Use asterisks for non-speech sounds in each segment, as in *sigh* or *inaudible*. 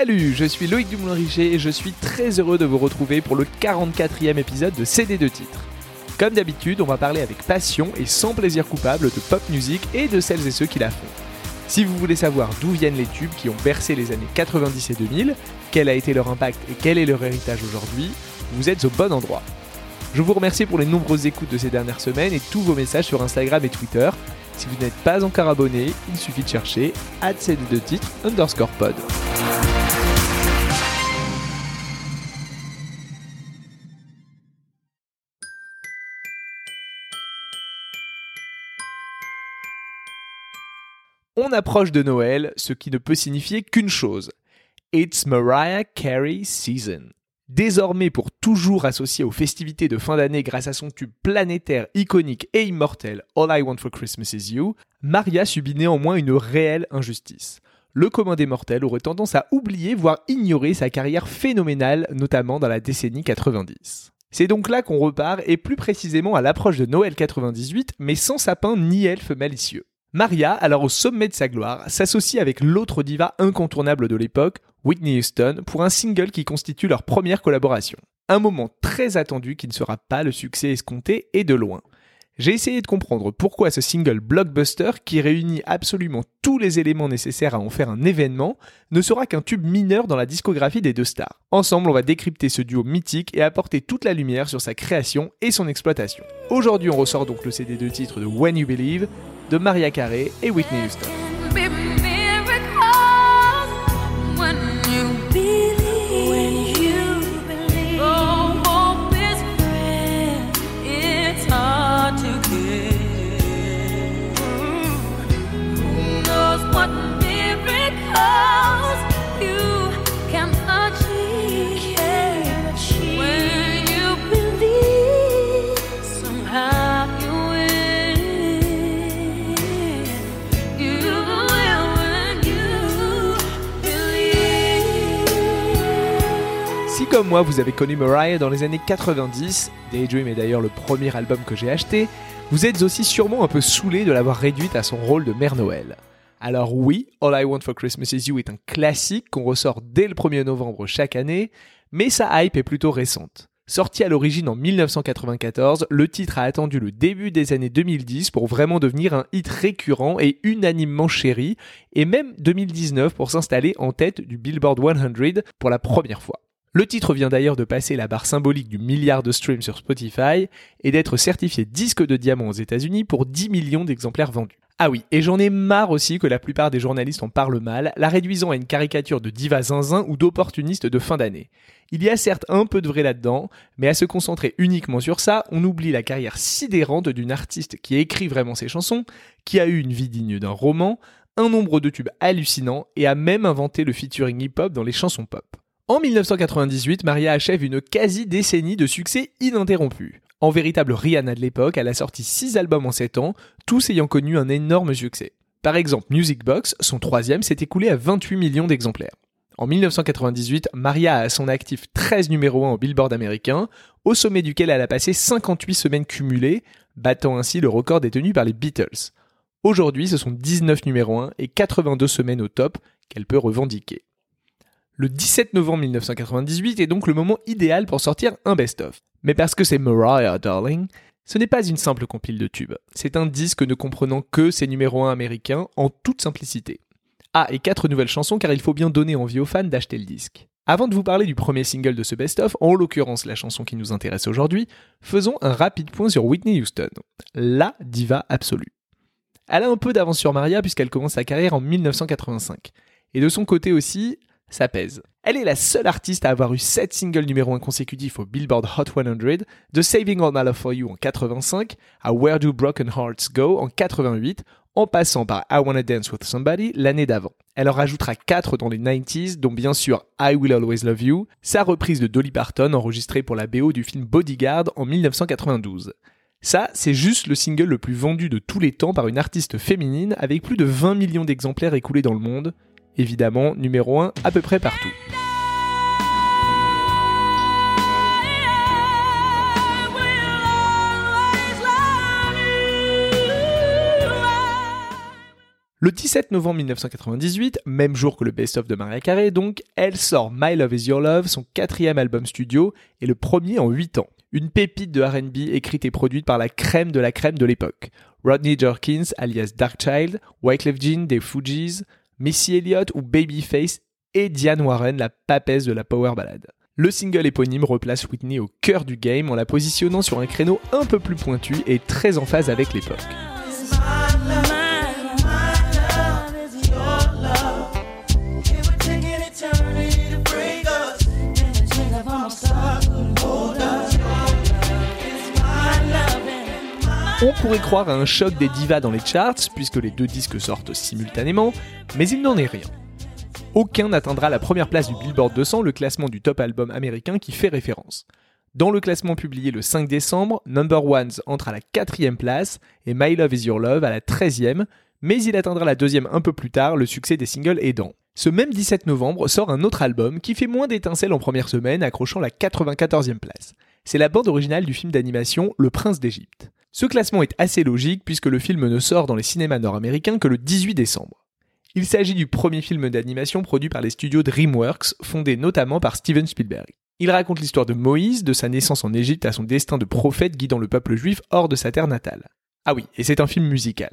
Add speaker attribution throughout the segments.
Speaker 1: Salut, je suis Loïc Dumoulin-Richer et je suis très heureux de vous retrouver pour le 44e épisode de CD de titres. Comme d'habitude, on va parler avec passion et sans plaisir coupable de pop music et de celles et ceux qui la font. Si vous voulez savoir d'où viennent les tubes qui ont bercé les années 90 et 2000, quel a été leur impact et quel est leur héritage aujourd'hui, vous êtes au bon endroit. Je vous remercie pour les nombreuses écoutes de ces dernières semaines et tous vos messages sur Instagram et Twitter. Si vous n'êtes pas encore abonné, il suffit de chercher CD2 titres underscore pod. On approche de Noël, ce qui ne peut signifier qu'une chose. It's Mariah Carey season. Désormais pour toujours associé aux festivités de fin d'année grâce à son tube planétaire, iconique et immortel All I Want for Christmas Is You, Maria subit néanmoins une réelle injustice. Le commun des mortels aurait tendance à oublier, voire ignorer sa carrière phénoménale, notamment dans la décennie 90. C'est donc là qu'on repart, et plus précisément à l'approche de Noël 98, mais sans sapin ni elfe malicieux. Maria, alors au sommet de sa gloire, s'associe avec l'autre diva incontournable de l'époque, Whitney Houston, pour un single qui constitue leur première collaboration. Un moment très attendu qui ne sera pas le succès escompté et de loin. J'ai essayé de comprendre pourquoi ce single blockbuster, qui réunit absolument tous les éléments nécessaires à en faire un événement, ne sera qu'un tube mineur dans la discographie des deux stars. Ensemble, on va décrypter ce duo mythique et apporter toute la lumière sur sa création et son exploitation. Aujourd'hui, on ressort donc le CD de titre de When You Believe, de Maria Carey et Whitney Houston. Comme moi, vous avez connu Mariah dans les années 90, Daydream est d'ailleurs le premier album que j'ai acheté, vous êtes aussi sûrement un peu saoulé de l'avoir réduite à son rôle de Mère Noël. Alors oui, All I Want for Christmas Is You est un classique qu'on ressort dès le 1er novembre chaque année, mais sa hype est plutôt récente. Sorti à l'origine en 1994, le titre a attendu le début des années 2010 pour vraiment devenir un hit récurrent et unanimement chéri, et même 2019 pour s'installer en tête du Billboard 100 pour la première fois. Le titre vient d'ailleurs de passer la barre symbolique du milliard de streams sur Spotify et d'être certifié disque de diamant aux États-Unis pour 10 millions d'exemplaires vendus. Ah oui, et j'en ai marre aussi que la plupart des journalistes en parlent mal, la réduisant à une caricature de diva zinzin ou d'opportuniste de fin d'année. Il y a certes un peu de vrai là-dedans, mais à se concentrer uniquement sur ça, on oublie la carrière sidérante d'une artiste qui écrit vraiment ses chansons, qui a eu une vie digne d'un roman, un nombre de tubes hallucinants et a même inventé le featuring hip-hop dans les chansons pop. En 1998, Maria achève une quasi-décennie de succès ininterrompu. En véritable Rihanna de l'époque, elle a sorti 6 albums en 7 ans, tous ayant connu un énorme succès. Par exemple, Music Box, son troisième, s'est écoulé à 28 millions d'exemplaires. En 1998, Maria a à son actif 13 numéros 1 au Billboard américain, au sommet duquel elle a passé 58 semaines cumulées, battant ainsi le record détenu par les Beatles. Aujourd'hui, ce sont 19 numéros 1 et 82 semaines au top qu'elle peut revendiquer. Le 17 novembre 1998 est donc le moment idéal pour sortir un best-of. Mais parce que c'est Mariah Darling, ce n'est pas une simple compile de tubes. C'est un disque ne comprenant que ses numéros 1 américains en toute simplicité. Ah, et quatre nouvelles chansons car il faut bien donner envie aux fans d'acheter le disque. Avant de vous parler du premier single de ce best-of, en l'occurrence la chanson qui nous intéresse aujourd'hui, faisons un rapide point sur Whitney Houston, la diva absolue. Elle a un peu d'avance sur Maria puisqu'elle commence sa carrière en 1985. Et de son côté aussi, ça pèse. Elle est la seule artiste à avoir eu 7 singles numéro 1 consécutifs au Billboard Hot 100, de Saving All My Love For You en 85 à Where Do Broken Hearts Go en 88, en passant par I Wanna Dance With Somebody l'année d'avant. Elle en rajoutera 4 dans les 90s, dont bien sûr I Will Always Love You, sa reprise de Dolly Parton enregistrée pour la BO du film Bodyguard en 1992. Ça, c'est juste le single le plus vendu de tous les temps par une artiste féminine avec plus de 20 millions d'exemplaires écoulés dans le monde, évidemment numéro 1 à peu près partout. Le 17 novembre 1998, même jour que le best-of de Maria Carey, donc, elle sort My Love Is Your Love, son quatrième album studio et le premier en 8 ans. Une pépite de RB écrite et produite par la crème de la crème de l'époque. Rodney Jerkins, alias Darkchild, Wyclef Jean des Fugees, Missy Elliott ou Babyface et Diane Warren, la papesse de la power ballade. Le single éponyme replace Whitney au cœur du game en la positionnant sur un créneau un peu plus pointu et très en phase avec l'époque. On pourrait croire à un choc des divas dans les charts, puisque les deux disques sortent simultanément, mais il n'en est rien. Aucun n'atteindra la première place du Billboard 200, le classement du top album américain qui fait référence. Dans le classement publié le 5 décembre, Number Ones entre à la quatrième place et My Love Is Your Love à la 13e, mais il atteindra la deuxième un peu plus tard, le succès des singles aidant. Ce même 17 novembre sort un autre album qui fait moins d'étincelles en première semaine, accrochant la 94e place. C'est la bande originale du film d'animation Le Prince d'Égypte. Ce classement est assez logique puisque le film ne sort dans les cinémas nord-américains que le 18 décembre. Il s'agit du premier film d'animation produit par les studios DreamWorks, fondé notamment par Steven Spielberg. Il raconte l'histoire de Moïse, de sa naissance en Égypte à son destin de prophète guidant le peuple juif hors de sa terre natale. Ah oui, et c'est un film musical.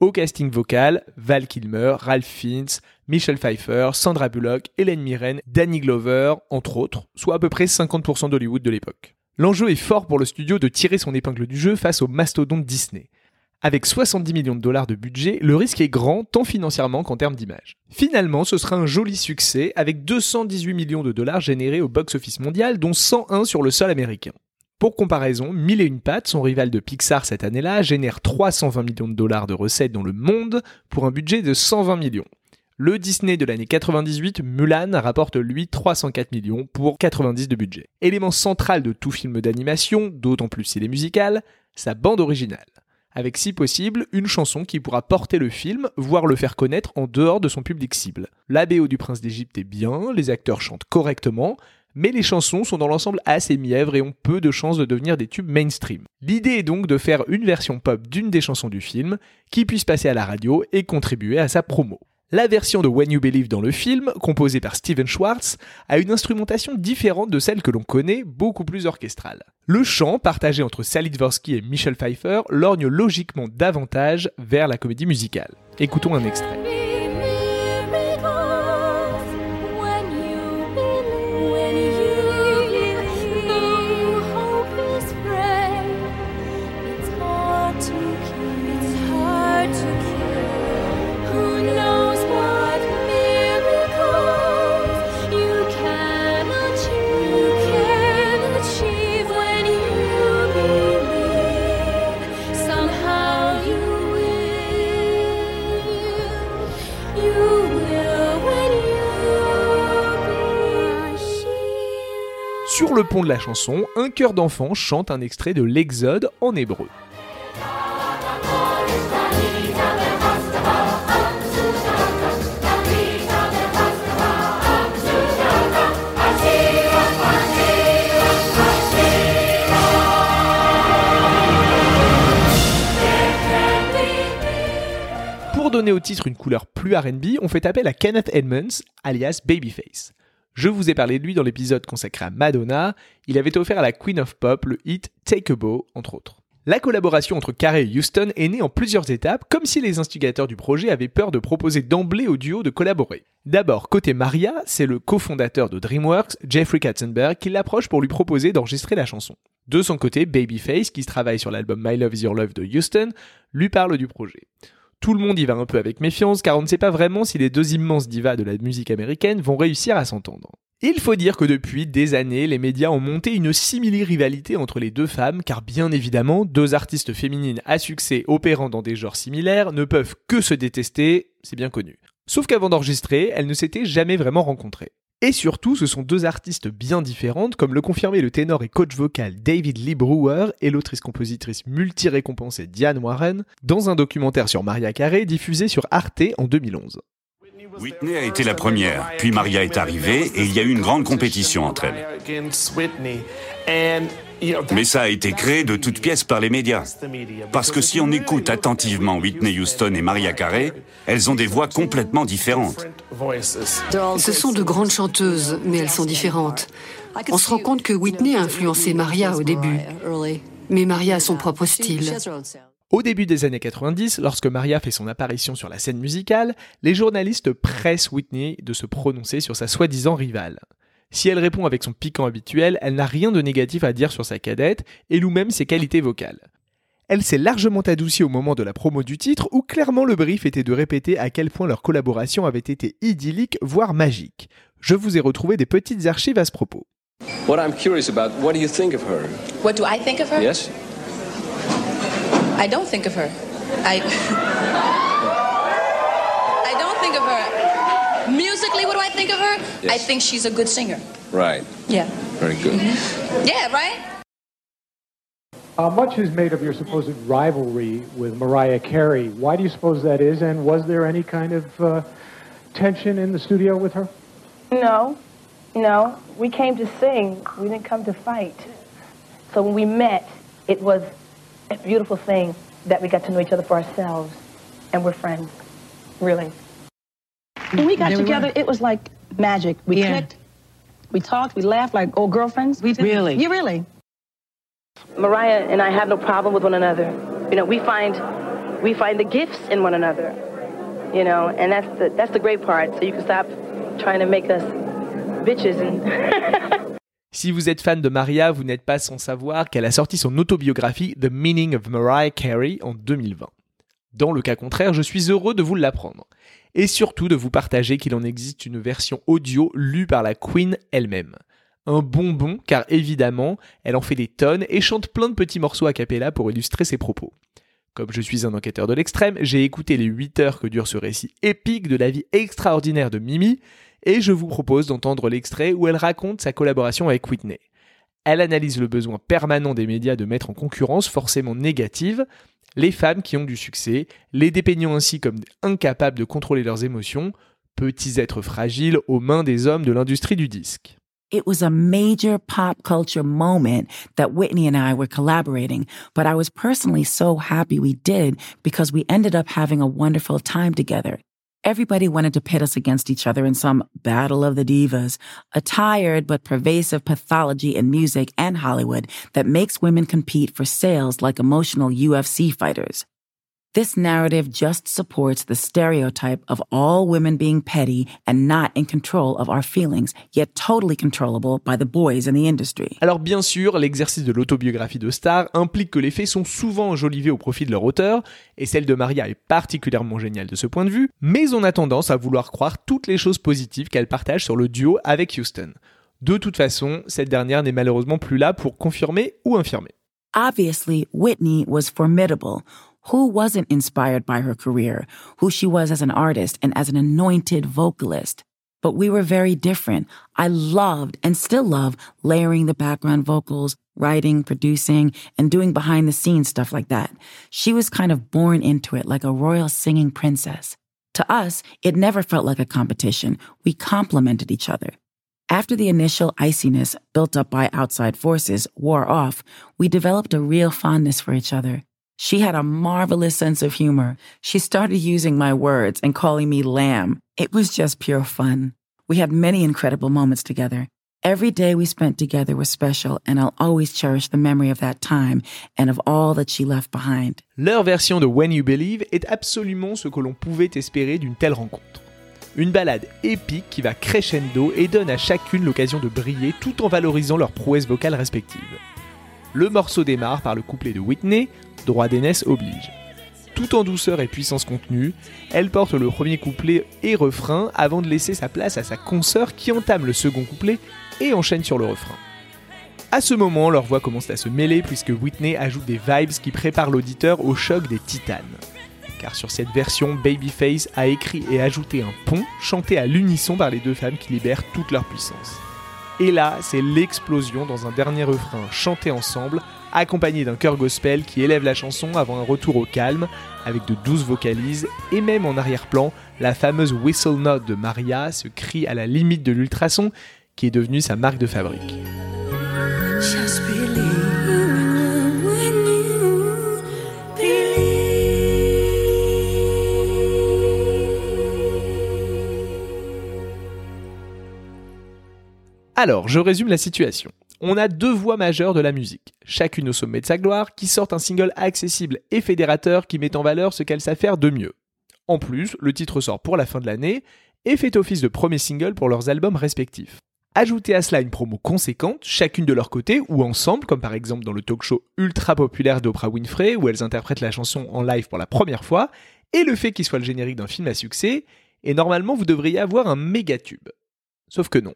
Speaker 1: Au casting vocal, Val Kilmer, Ralph Fiennes, Michelle Pfeiffer, Sandra Bullock, Hélène Mirren, Danny Glover, entre autres, soit à peu près 50% d'Hollywood de l'époque. L'enjeu est fort pour le studio de tirer son épingle du jeu face au mastodonte Disney. Avec 70 millions de dollars de budget, le risque est grand tant financièrement qu'en termes d'image. Finalement, ce sera un joli succès avec 218 millions de dollars générés au box-office mondial, dont 101 sur le sol américain. Pour comparaison, Mille et une pattes, son rival de Pixar cette année-là, génère 320 millions de dollars de recettes dans le monde pour un budget de 120 millions. Le Disney de l'année 98, Mulan, rapporte lui 304 millions pour 90 de budget. Élément central de tout film d'animation, d'autant plus s'il est musical, sa bande originale. Avec si possible, une chanson qui pourra porter le film, voire le faire connaître en dehors de son public cible. La BO du Prince d'Égypte est bien, les acteurs chantent correctement, mais les chansons sont dans l'ensemble assez mièvres et ont peu de chances de devenir des tubes mainstream. L'idée est donc de faire une version pop d'une des chansons du film, qui puisse passer à la radio et contribuer à sa promo. La version de When You Believe dans le film, composée par Steven Schwartz, a une instrumentation différente de celle que l'on connaît, beaucoup plus orchestrale. Le chant, partagé entre Sally Dvorsky et Michelle Pfeiffer, lorgne logiquement davantage vers la comédie musicale. Écoutons un extrait. Sur le pont de la chanson, un chœur d'enfant chante un extrait de l'Exode en hébreu. Pour donner au titre une couleur plus RB, on fait appel à Kenneth Edmonds, alias Babyface. Je vous ai parlé de lui dans l'épisode consacré à Madonna, il avait offert à la Queen of Pop le hit Take a Bow, entre autres. La collaboration entre Carey et Houston est née en plusieurs étapes, comme si les instigateurs du projet avaient peur de proposer d'emblée au duo de collaborer. D'abord, côté Maria, c'est le cofondateur de DreamWorks, Jeffrey Katzenberg, qui l'approche pour lui proposer d'enregistrer la chanson. De son côté, Babyface, qui travaille sur l'album My Love Is Your Love de Houston, lui parle du projet. Tout le monde y va un peu avec méfiance car on ne sait pas vraiment si les deux immenses divas de la musique américaine vont réussir à s'entendre. Il faut dire que depuis des années, les médias ont monté une simili-rivalité entre les deux femmes, car bien évidemment, deux artistes féminines à succès opérant dans des genres similaires ne peuvent que se détester, c'est bien connu. Sauf qu'avant d'enregistrer, elles ne s'étaient jamais vraiment rencontrées. Et surtout, ce sont deux artistes bien différentes, comme le confirmait le ténor et coach vocal David Lee Brewer et l'autrice-compositrice multi-récompensée Diane Warren, dans un documentaire sur Maria Carey diffusé sur Arte en 2011.
Speaker 2: Whitney a été la première, puis Maria est arrivée et il y a eu une grande compétition entre elles. Mais ça a été créé de toutes pièces par les médias. Parce que si on écoute attentivement Whitney Houston et Maria Carey, elles ont des voix complètement différentes.
Speaker 3: Ce sont de grandes chanteuses, mais elles sont différentes. On se rend compte que Whitney a influencé Maria au début. Mais Maria a son propre style.
Speaker 1: Au début des années 90, lorsque Maria fait son apparition sur la scène musicale, les journalistes pressent Whitney de se prononcer sur sa soi-disant rivale. Si elle répond avec son piquant habituel, elle n'a rien de négatif à dire sur sa cadette et loue même ses qualités vocales. Elle s'est largement adoucie au moment de la promo du titre où clairement le brief était de répéter à quel point leur collaboration avait été idyllique, voire magique. Je vous ai retrouvé des petites archives à ce propos.
Speaker 4: What I'm curious about, what do you think of her?
Speaker 5: What do I think of her?
Speaker 4: Yes?
Speaker 5: I don't think of her. I I *laughs* Musically, what do I think of her? I think she's a good singer.
Speaker 4: Right.
Speaker 5: Yeah.
Speaker 4: Very good.
Speaker 5: Yeah, right?
Speaker 6: Uh, much is made of your supposed rivalry with Mariah Carey. Why do you suppose that is? And was there any kind of uh, tension in the studio with her?
Speaker 7: No, no. We came to sing. We didn't come to fight. So when we met, it was a beautiful thing that we got to know each other for ourselves, and we're friends, really. When we got
Speaker 8: There we
Speaker 7: together,
Speaker 8: were.
Speaker 7: it was like magic. We
Speaker 8: Yeah.
Speaker 7: clicked, we talked, we laughed like old girlfriends. We
Speaker 8: Really?
Speaker 7: Yeah, really. Mariah and I have no problem with one another. You know, we find we find the gifts in one another. You know, and that's the that's the great part. So you can stop trying to make us bitches and *laughs*
Speaker 1: Si vous êtes fan de Maria, vous n'êtes pas sans savoir qu'elle a sorti son autobiographie The Meaning of Mariah Carey en 2020. Dans le cas contraire, je suis heureux de vous l'apprendre. Et surtout de vous partager qu'il en existe une version audio lue par la Queen elle-même. Un bonbon, car évidemment, elle en fait des tonnes et chante plein de petits morceaux a cappella pour illustrer ses propos. Comme je suis un enquêteur de l'extrême, j'ai écouté les 8 heures que dure ce récit épique de la vie extraordinaire de Mimi, et je vous propose d'entendre l'extrait où elle raconte sa collaboration avec Whitney. Elle analyse le besoin permanent des médias de mettre en concurrence forcément négative les femmes qui ont du succès, les dépeignant ainsi comme incapables de contrôler leurs émotions, petits êtres fragiles aux mains des hommes de l'industrie du disque.
Speaker 8: It was a major pop culture moment that Whitney and I were collaborating, but I was personally so happy we did because we ended up having a wonderful time together. Everybody wanted to pit us against each other in some battle of the divas, a tired but pervasive pathology in music and Hollywood that makes women compete for sales like emotional UFC fighters. This narrative just supports the stereotype of all women being petty and not in control of our feelings, yet totally controllable by the boys in the industry.
Speaker 1: Alors bien sûr, l'exercice de l'autobiographie de star implique que les faits sont souvent enjolivés au profit de leur auteur, et celle de Maria est particulièrement géniale de ce point de vue, mais on a tendance à vouloir croire toutes les choses positives qu'elle partage sur le duo avec Houston. De toute façon, cette dernière n'est malheureusement plus là pour confirmer ou infirmer.
Speaker 8: Obviously, Whitney was formidable. Who wasn't inspired by her career, who she was as an artist and as an anointed vocalist? But we were very different. I loved and still love layering the background vocals, writing, producing, and doing behind the scenes stuff like that. She was kind of born into it like a royal singing princess. To us, it never felt like a competition. We complemented each other. After the initial iciness built up by outside forces wore off, we developed a real fondness for each other. She had a marvelous sense of humor. She started using my words and calling me lamb. It was just pure fun. We had many incredible moments together. Every day we spent together was special, and I'll always cherish the memory of that time and of all that she left behind.
Speaker 1: Leur version de When You Believe est absolument ce que l'on pouvait espérer d'une telle rencontre. Une balade épique qui va crescendo et donne à chacune l'occasion de briller tout en valorisant leurs prouesses vocales respectives. Le morceau démarre par le couplet de Whitney, droit d'aînesse oblige. Tout en douceur et puissance contenue, elle porte le premier couplet et refrain avant de laisser sa place à sa consoeur qui entame le second couplet et enchaîne sur le refrain. À ce moment, leurs voix commencent à se mêler puisque Whitney ajoute des vibes qui préparent l'auditeur au choc des titanes. Car sur cette version, Babyface a écrit et ajouté un pont chanté à l'unisson par les deux femmes qui libèrent toute leur puissance. Et là, c'est l'explosion dans un dernier refrain chanté ensemble, accompagné d'un chœur gospel qui élève la chanson avant un retour au calme, avec de douces vocalises, et même en arrière-plan, la fameuse whistle note de Maria, se crie à la limite de l'ultrason, qui est devenu sa marque de fabrique. Alors, je résume la situation. On a deux voix majeures de la musique, chacune au sommet de sa gloire, qui sortent un single accessible et fédérateur qui met en valeur ce qu'elles savent faire de mieux. En plus, le titre sort pour la fin de l'année et fait office de premier single pour leurs albums respectifs. Ajoutez à cela une promo conséquente, chacune de leur côté ou ensemble, comme par exemple dans le talk show ultra populaire d'Oprah Winfrey où elles interprètent la chanson en live pour la première fois, et le fait qu'il soit le générique d'un film à succès, et normalement vous devriez avoir un méga tube. Sauf que non.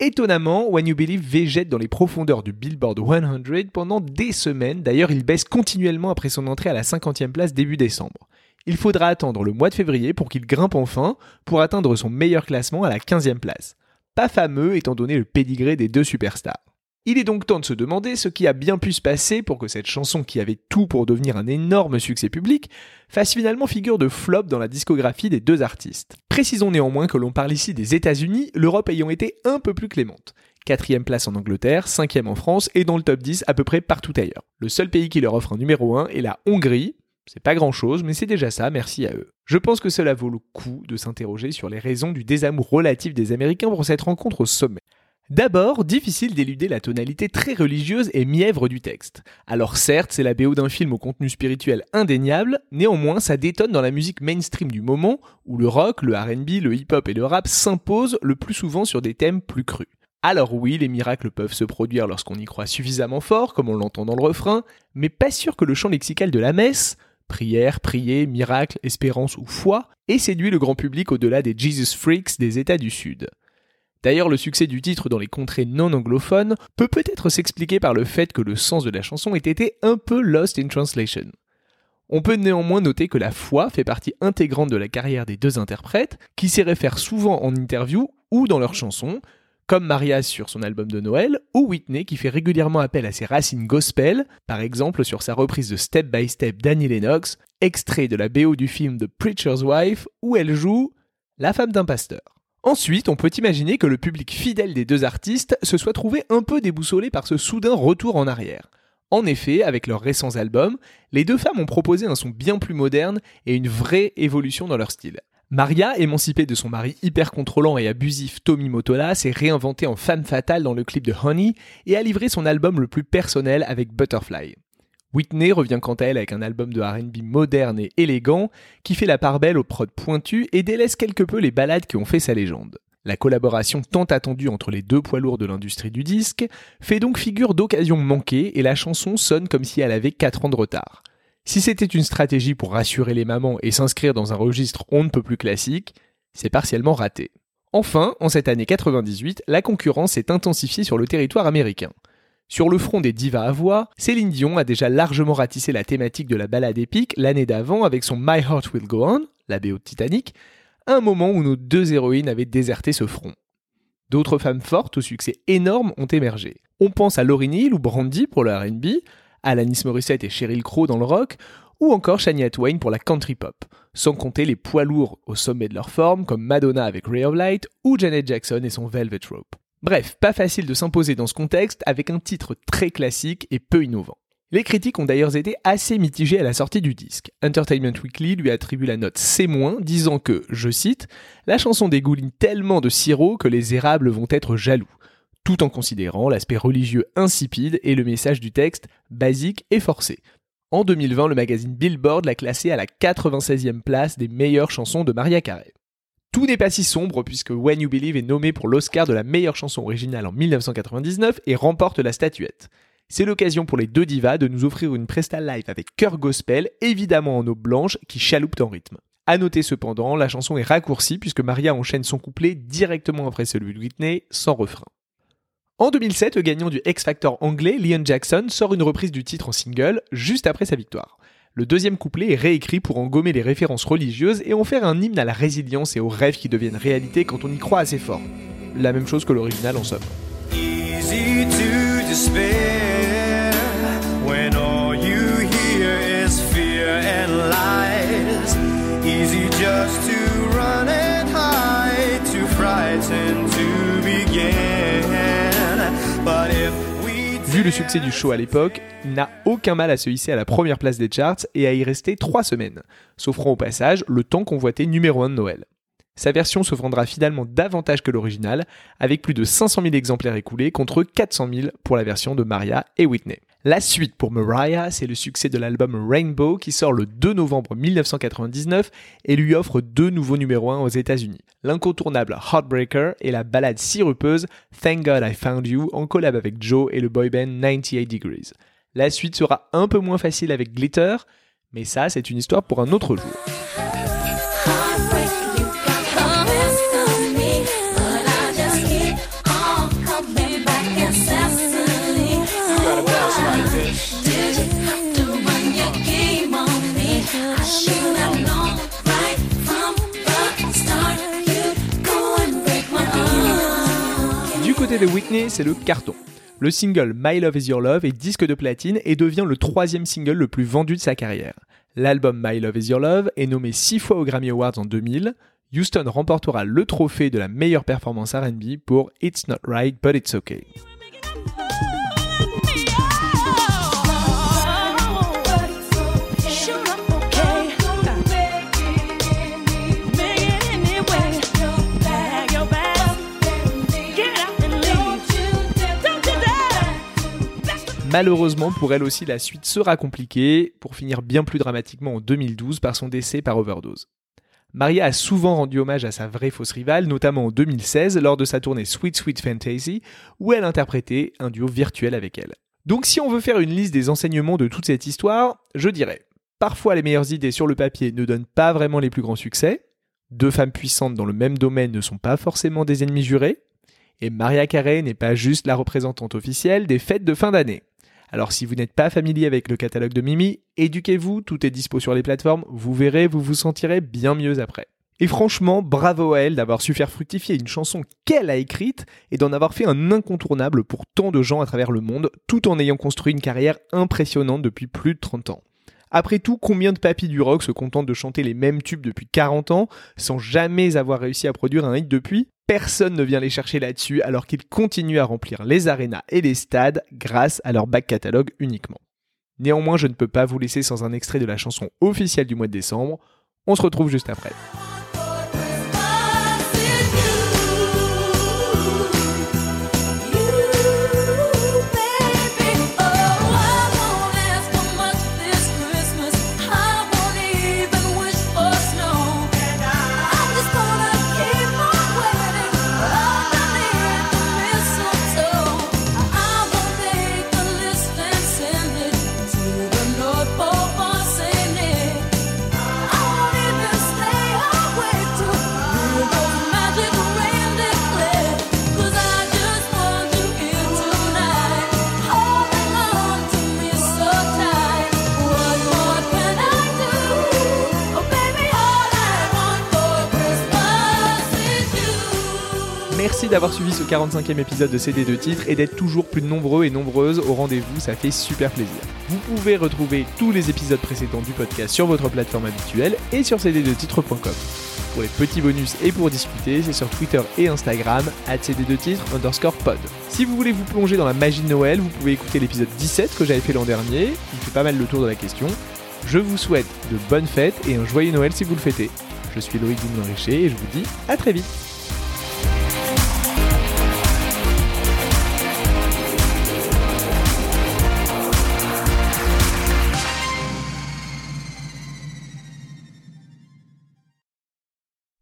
Speaker 1: Étonnamment, When You Believe végète dans les profondeurs du Billboard 100 pendant des semaines, d'ailleurs il baisse continuellement après son entrée à la 50e place début décembre. Il faudra attendre le mois de février pour qu'il grimpe enfin, pour atteindre son meilleur classement à la 15e place pas fameux étant donné le pédigré des deux superstars. Il est donc temps de se demander ce qui a bien pu se passer pour que cette chanson qui avait tout pour devenir un énorme succès public fasse finalement figure de flop dans la discographie des deux artistes. Précisons néanmoins que l'on parle ici des États-Unis, l'Europe ayant été un peu plus clémente. Quatrième place en Angleterre, cinquième en France et dans le top 10 à peu près partout ailleurs. Le seul pays qui leur offre un numéro 1 est la Hongrie, c'est pas grand chose, mais c'est déjà ça, merci à eux. Je pense que cela vaut le coup de s'interroger sur les raisons du désamour relatif des Américains pour cette rencontre au sommet. D'abord, difficile d'éluder la tonalité très religieuse et mièvre du texte. Alors certes, c'est la BO d'un film au contenu spirituel indéniable, néanmoins ça détonne dans la musique mainstream du moment, où le rock, le RB, le hip-hop et le rap s'imposent le plus souvent sur des thèmes plus crus. Alors oui, les miracles peuvent se produire lorsqu'on y croit suffisamment fort, comme on l'entend dans le refrain, mais pas sûr que le chant lexical de la messe, prière, prier, miracle, espérance ou foi, ait séduit le grand public au-delà des Jesus Freaks des États du Sud. D'ailleurs, le succès du titre dans les contrées non anglophones peut peut-être s'expliquer par le fait que le sens de la chanson ait été un peu lost in translation. On peut néanmoins noter que la foi fait partie intégrante de la carrière des deux interprètes, qui s'y réfèrent souvent en interview ou dans leurs chansons, comme Maria sur son album de Noël, ou Whitney qui fait régulièrement appel à ses racines gospel, par exemple sur sa reprise de Step by Step d'Annie Lennox, extrait de la BO du film The Preacher's Wife, où elle joue la femme d'un pasteur. Ensuite, on peut imaginer que le public fidèle des deux artistes se soit trouvé un peu déboussolé par ce soudain retour en arrière. En effet, avec leurs récents albums, les deux femmes ont proposé un son bien plus moderne et une vraie évolution dans leur style. Maria, émancipée de son mari hyper contrôlant et abusif Tommy Motola, s'est réinventée en femme fatale dans le clip de Honey et a livré son album le plus personnel avec Butterfly. Whitney revient quant à elle avec un album de RB moderne et élégant qui fait la part belle aux prods pointus et délaisse quelque peu les ballades qui ont fait sa légende. La collaboration tant attendue entre les deux poids lourds de l'industrie du disque fait donc figure d'occasion manquée et la chanson sonne comme si elle avait 4 ans de retard. Si c'était une stratégie pour rassurer les mamans et s'inscrire dans un registre on ne peut plus classique, c'est partiellement raté. Enfin, en cette année 98, la concurrence s'est intensifiée sur le territoire américain. Sur le front des divas à voix, Céline Dion a déjà largement ratissé la thématique de la balade épique l'année d'avant avec son My Heart Will Go On, la BO de Titanic, à un moment où nos deux héroïnes avaient déserté ce front. D'autres femmes fortes au succès énorme ont émergé. On pense à Lauryn Hill ou Brandy pour le R&B, Alanis Morissette et Sheryl Crow dans le rock, ou encore Shania Twain pour la country pop, sans compter les poids lourds au sommet de leur forme comme Madonna avec Ray of Light ou Janet Jackson et son Velvet Rope. Bref, pas facile de s'imposer dans ce contexte avec un titre très classique et peu innovant. Les critiques ont d'ailleurs été assez mitigées à la sortie du disque. Entertainment Weekly lui attribue la note C-, disant que, je cite, La chanson dégouline tellement de sirop que les érables vont être jaloux tout en considérant l'aspect religieux insipide et le message du texte basique et forcé. En 2020, le magazine Billboard l'a classé à la 96e place des meilleures chansons de Maria Carey. Tout n'est pas si sombre puisque When You Believe est nommé pour l'Oscar de la meilleure chanson originale en 1999 et remporte la statuette. C'est l'occasion pour les deux divas de nous offrir une presta live avec cœur gospel, évidemment en eau blanche, qui chaloupe en rythme. A noter cependant, la chanson est raccourcie puisque Maria enchaîne son couplet directement après celui de Whitney, sans refrain. En 2007, le gagnant du X Factor anglais, Leon Jackson, sort une reprise du titre en single juste après sa victoire. Le deuxième couplet est réécrit pour engommer les références religieuses et en faire un hymne à la résilience et aux rêves qui deviennent réalité quand on y croit assez fort. La même chose que l'original en somme. Vu le succès du show à l'époque, il n'a aucun mal à se hisser à la première place des charts et à y rester trois semaines, s'offrant au passage le temps convoité numéro 1 de Noël. Sa version se vendra finalement davantage que l'original, avec plus de 500 000 exemplaires écoulés contre 400 000 pour la version de Maria et Whitney. La suite pour Mariah, c'est le succès de l'album Rainbow qui sort le 2 novembre 1999 et lui offre deux nouveaux numéros 1 aux États-Unis. L'incontournable Heartbreaker et la ballade sirupeuse Thank God I Found You en collab avec Joe et le boy band 98 Degrees. La suite sera un peu moins facile avec Glitter, mais ça c'est une histoire pour un autre jour. De Whitney, c'est le carton. Le single My Love Is Your Love est disque de platine et devient le troisième single le plus vendu de sa carrière. L'album My Love Is Your Love est nommé six fois aux Grammy Awards en 2000. Houston remportera le trophée de la meilleure performance RB pour It's Not Right But It's Okay. Malheureusement pour elle aussi, la suite sera compliquée, pour finir bien plus dramatiquement en 2012 par son décès par overdose. Maria a souvent rendu hommage à sa vraie fausse rivale, notamment en 2016 lors de sa tournée Sweet Sweet Fantasy, où elle interprétait un duo virtuel avec elle. Donc si on veut faire une liste des enseignements de toute cette histoire, je dirais, parfois les meilleures idées sur le papier ne donnent pas vraiment les plus grands succès, deux femmes puissantes dans le même domaine ne sont pas forcément des ennemis jurés, et Maria Carey n'est pas juste la représentante officielle des fêtes de fin d'année. Alors si vous n'êtes pas familier avec le catalogue de Mimi, éduquez-vous, tout est dispo sur les plateformes, vous verrez, vous vous sentirez bien mieux après. Et franchement, bravo à elle d'avoir su faire fructifier une chanson qu'elle a écrite et d'en avoir fait un incontournable pour tant de gens à travers le monde, tout en ayant construit une carrière impressionnante depuis plus de 30 ans. Après tout, combien de papis du rock se contentent de chanter les mêmes tubes depuis 40 ans sans jamais avoir réussi à produire un hit depuis? Personne ne vient les chercher là-dessus alors qu'ils continuent à remplir les arénas et les stades grâce à leur back catalogue uniquement. Néanmoins, je ne peux pas vous laisser sans un extrait de la chanson officielle du mois de décembre. On se retrouve juste après. Merci d'avoir suivi ce 45e épisode de CD de titres et d'être toujours plus nombreux et nombreuses au rendez-vous, ça fait super plaisir. Vous pouvez retrouver tous les épisodes précédents du podcast sur votre plateforme habituelle et sur cd2titres.com. Pour les petits bonus et pour discuter, c'est sur Twitter et Instagram, cd2titres underscore pod. Si vous voulez vous plonger dans la magie de Noël, vous pouvez écouter l'épisode 17 que j'avais fait l'an dernier, il fait pas mal le tour de la question. Je vous souhaite de bonnes fêtes et un joyeux Noël si vous le fêtez. Je suis Loïc Dumoulin-Richer et je vous dis à très vite